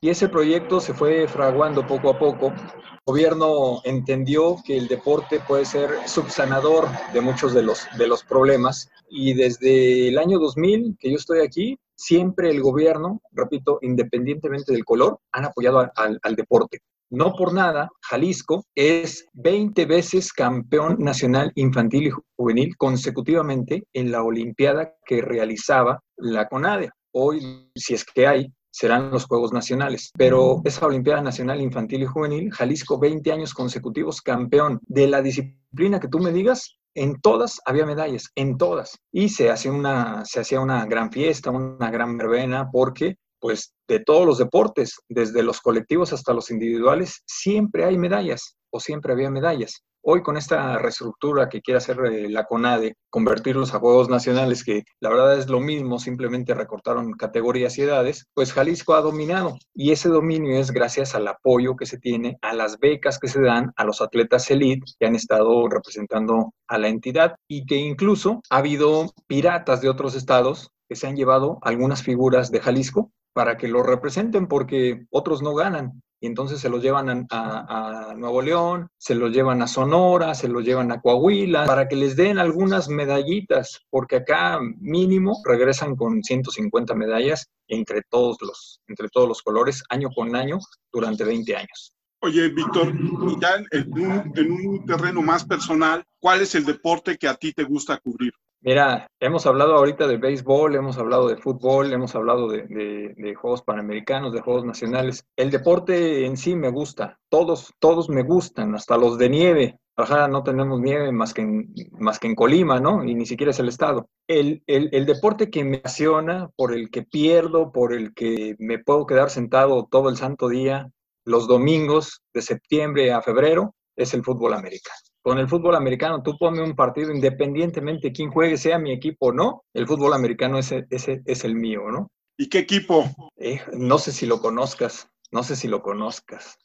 Y ese proyecto se fue fraguando poco a poco. El gobierno entendió que el deporte puede ser subsanador de muchos de los, de los problemas y desde el año 2000 que yo estoy aquí, siempre el gobierno, repito, independientemente del color, han apoyado al, al deporte. No por nada, Jalisco es 20 veces campeón nacional infantil y juvenil consecutivamente en la Olimpiada que realizaba la CONADE. Hoy, si es que hay, serán los Juegos Nacionales. Pero esa Olimpiada Nacional Infantil y Juvenil, Jalisco 20 años consecutivos campeón de la disciplina que tú me digas, en todas había medallas, en todas. Y se hacía una, una gran fiesta, una gran verbena, porque pues de todos los deportes, desde los colectivos hasta los individuales, siempre hay medallas o siempre había medallas. Hoy con esta reestructura que quiere hacer eh, la CONADE, convertirlos a Juegos Nacionales, que la verdad es lo mismo, simplemente recortaron categorías y edades, pues Jalisco ha dominado. Y ese dominio es gracias al apoyo que se tiene, a las becas que se dan a los atletas elite que han estado representando a la entidad y que incluso ha habido piratas de otros estados que se han llevado algunas figuras de Jalisco para que lo representen porque otros no ganan y entonces se los llevan a, Nuevo León, se los llevan a Sonora, se los llevan a Coahuila, para que les den algunas medallitas, porque acá mínimo regresan con 150 medallas entre todos los, entre todos los colores, año con año, durante 20 años. Oye, Víctor, en un, en un terreno más personal, ¿cuál es el deporte que a ti te gusta cubrir? Mira, hemos hablado ahorita de béisbol, hemos hablado de fútbol, hemos hablado de, Juegos Panamericanos, de Juegos Nacionales. El deporte en sí me gusta, todos, todos me gustan, hasta los de nieve. Ajá, no tenemos nieve más que, en, más que en Colima, ¿no? Y ni siquiera es el estado. El, el, el deporte que me apasiona, por el que pierdo, por el que me puedo quedar sentado todo el santo día, los domingos de septiembre a febrero, es el fútbol americano con el fútbol americano, tú ponme un partido independientemente de quién juegue, sea mi equipo o no, el fútbol americano es, es el mío, ¿no? ¿Y qué equipo? Eh, no sé si lo conozcas, no sé si lo conozcas.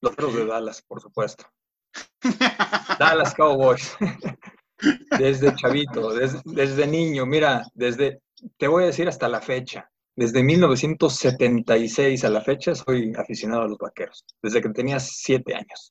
Los otros de Dallas, por supuesto. Dallas Cowboys. desde chavito, desde, desde niño, mira, desde, te voy a decir hasta la fecha. Desde 1976 a la fecha soy aficionado a los vaqueros, desde que tenía siete años.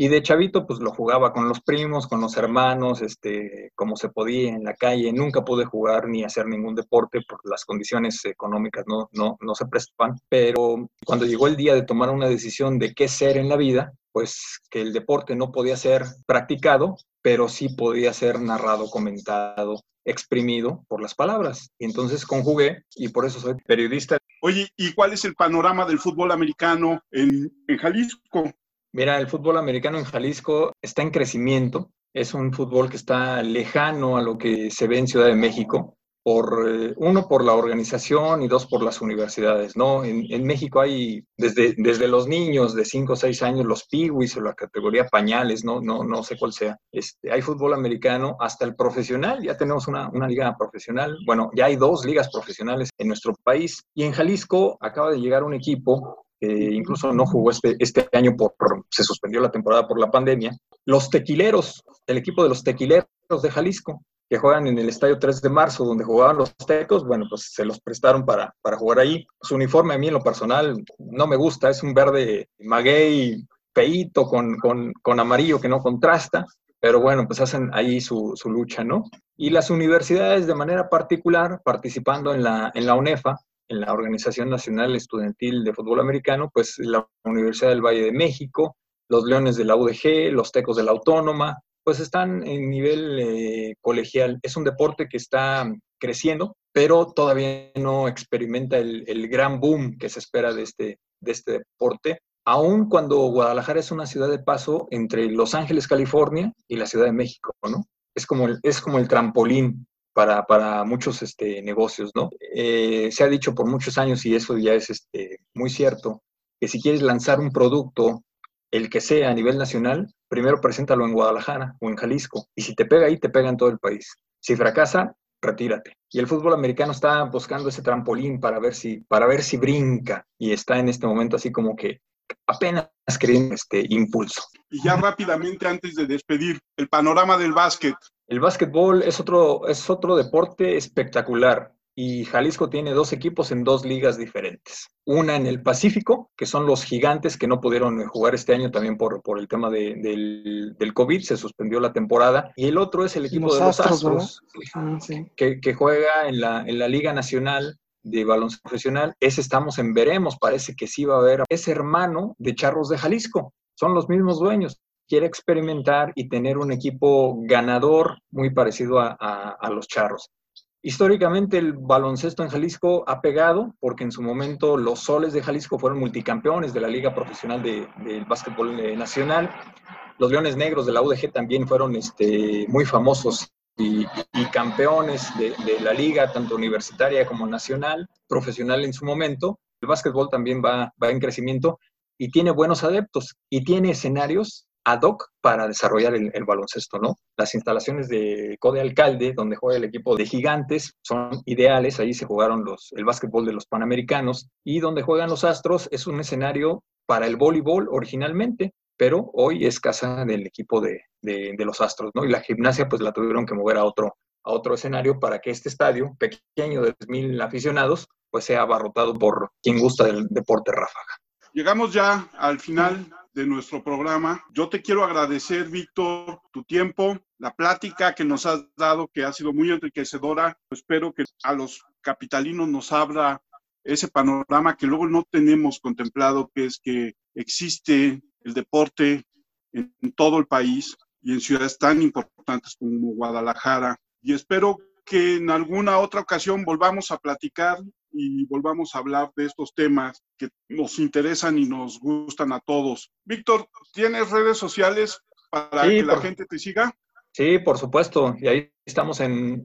Y de chavito, pues lo jugaba con los primos, con los hermanos, este, como se podía en la calle. Nunca pude jugar ni hacer ningún deporte porque las condiciones económicas no, no, no se prestaban. Pero cuando llegó el día de tomar una decisión de qué ser en la vida, pues que el deporte no podía ser practicado, pero sí podía ser narrado, comentado, exprimido por las palabras. Y entonces conjugué y por eso soy periodista. Oye, ¿y cuál es el panorama del fútbol americano en, en Jalisco? Mira, el fútbol americano en Jalisco está en crecimiento. Es un fútbol que está lejano a lo que se ve en Ciudad de México. Por, eh, uno, por la organización y dos, por las universidades, ¿no? En, México hay, desde, desde los niños de 5 o 6 años, los piwis o la categoría pañales, ¿no? No, no sé cuál sea. Este, hay fútbol americano hasta el profesional, ya tenemos una, una liga profesional. Bueno, ya hay dos ligas profesionales en nuestro país. Y en Jalisco acaba de llegar un equipo incluso no jugó este, este año por, se suspendió la temporada por la pandemia. Los tequileros, el equipo de los tequileros de Jalisco, que juegan en el Estadio 3 de Marzo, donde jugaban los Tecos, bueno, pues se los prestaron para, para jugar ahí. Su uniforme a mí en lo personal no me gusta, es un verde maguey feíto con, con, con amarillo que no contrasta, pero bueno, pues hacen ahí su, su, lucha, ¿no? Y las universidades de manera particular, participando en la, en la UNEFA, en la Organización Nacional Estudiantil de Fútbol Americano, pues la Universidad del Valle de México, los Leones de la UDG, los Tecos de la Autónoma, pues están en nivel eh, colegial. Es un deporte que está creciendo, pero todavía no experimenta el, gran boom que se espera de este, de este deporte, aun cuando Guadalajara es una ciudad de paso entre Los Ángeles, California y la Ciudad de México, ¿no? Es como es como el trampolín para, muchos este, negocios, ¿no? Eh, se ha dicho por muchos años, y eso ya es este, muy cierto, que si quieres lanzar un producto el que sea a nivel nacional, primero preséntalo en Guadalajara o en Jalisco. Y si te pega ahí, te pega en todo el país. Si fracasa, retírate. Y el fútbol americano está buscando ese trampolín para ver si, para ver si brinca. Y está en este momento así como que apenas creen este impulso. Y ya rápidamente, antes de despedir, el panorama del básquet. El básquetbol es otro, es otro deporte espectacular y Jalisco tiene dos equipos en dos ligas diferentes. Una en el Pacífico, que son los gigantes que no pudieron jugar este año también por, por el tema de, del, del, COVID, se suspendió la temporada. Y el otro es el equipo los de los Astros, Astros ah, que, juega en la, en la Liga Nacional de baloncesto profesional. Ese estamos en veremos, parece que sí va a haber. Es hermano de Charros de Jalisco, son los mismos dueños quiere experimentar y tener un equipo ganador muy parecido a, los charros. Históricamente el baloncesto en Jalisco ha pegado porque en su momento los soles de Jalisco fueron multicampeones de la Liga Profesional de, del Básquetbol eh, Nacional. Los Leones Negros de la UDG también fueron este, muy famosos y, y campeones de, de, la liga, tanto universitaria como nacional, profesional en su momento. El básquetbol también va, va en crecimiento y tiene buenos adeptos y tiene escenarios ad hoc para desarrollar el, baloncesto, ¿no? Las instalaciones de Code Alcalde, donde juega el equipo de Gigantes, son ideales, ahí se jugaron los, el básquetbol de los Panamericanos, y donde juegan los Astros es un escenario para el voleibol originalmente, pero hoy es casa del equipo de, de, los Astros, ¿no? Y la gimnasia pues la tuvieron que mover a otro, a otro escenario para que este estadio, pequeño de 3.000 aficionados, pues sea abarrotado por quien gusta del deporte ráfaga. Llegamos ya al final de nuestro programa. Yo te quiero agradecer, Víctor, tu tiempo, la plática que nos has dado, que ha sido muy enriquecedora. Espero que a los capitalinos nos abra ese panorama que luego no tenemos contemplado, que es que existe el deporte en, todo el país y en ciudades tan importantes como Guadalajara. Y espero que en alguna otra ocasión volvamos a platicar y volvamos a hablar de estos temas que nos interesan y nos gustan a todos. Víctor, ¿tienes redes sociales para sí, que la gente te siga? Sí, por supuesto. Y ahí estamos en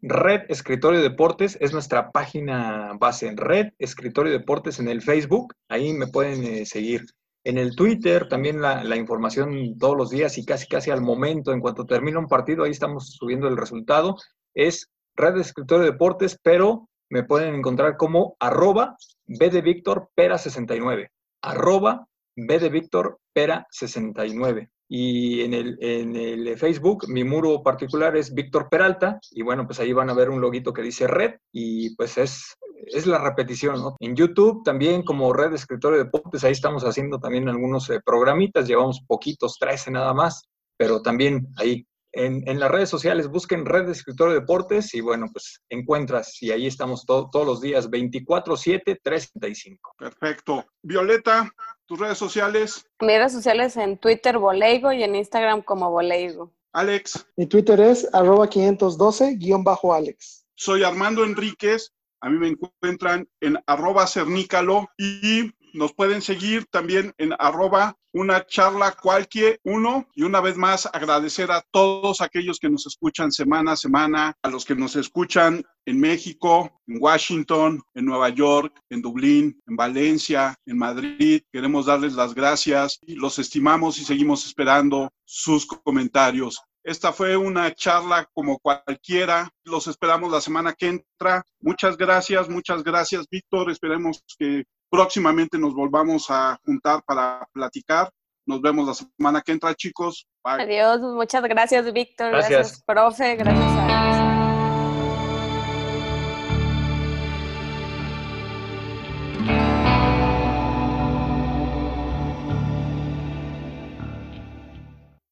Red Escritorio Deportes, es nuestra página base en Red Escritorio Deportes en el Facebook. Ahí me pueden eh, seguir. En el Twitter también la, la, información todos los días y casi casi al momento, en cuanto termina un partido, ahí estamos subiendo el resultado. Es Red Escritorio Deportes, pero me pueden encontrar como arroba B de Víctor Pera 69. Arroba B de Víctor Pera 69. Y en el, en el Facebook, mi muro particular es Víctor Peralta. Y bueno, pues ahí van a ver un loguito que dice Red. Y pues es, es la repetición, ¿no? En YouTube también como Red Escritorio de Deportes, ahí estamos haciendo también algunos eh, programitas. Llevamos poquitos, 13 nada más. Pero también ahí en, en, las redes sociales, busquen Red de Escritorio de Deportes y bueno, pues encuentras y ahí estamos to todos los días, 24-7, 365. Perfecto. Violeta, tus redes sociales. Mis redes sociales en Twitter, Boleigo, y en Instagram como Boleigo. Alex. Mi Twitter es arroba 512-Alex. Soy Armando Enríquez. A mí me encuentran en arroba cernícalo y nos pueden seguir también en arroba una charla cualquier uno y una vez más agradecer a todos aquellos que nos escuchan semana a semana, a los que nos escuchan en México, en Washington, en Nueva York, en Dublín, en Valencia, en Madrid. Queremos darles las gracias los estimamos y seguimos esperando sus comentarios. Esta fue una charla como cualquiera. Los esperamos la semana que entra. Muchas gracias, muchas gracias, Víctor. Esperemos que próximamente nos volvamos a juntar para platicar. Nos vemos la semana que entra, chicos. Adiós, muchas gracias, Víctor. Gracias. gracias, profe. Gracias a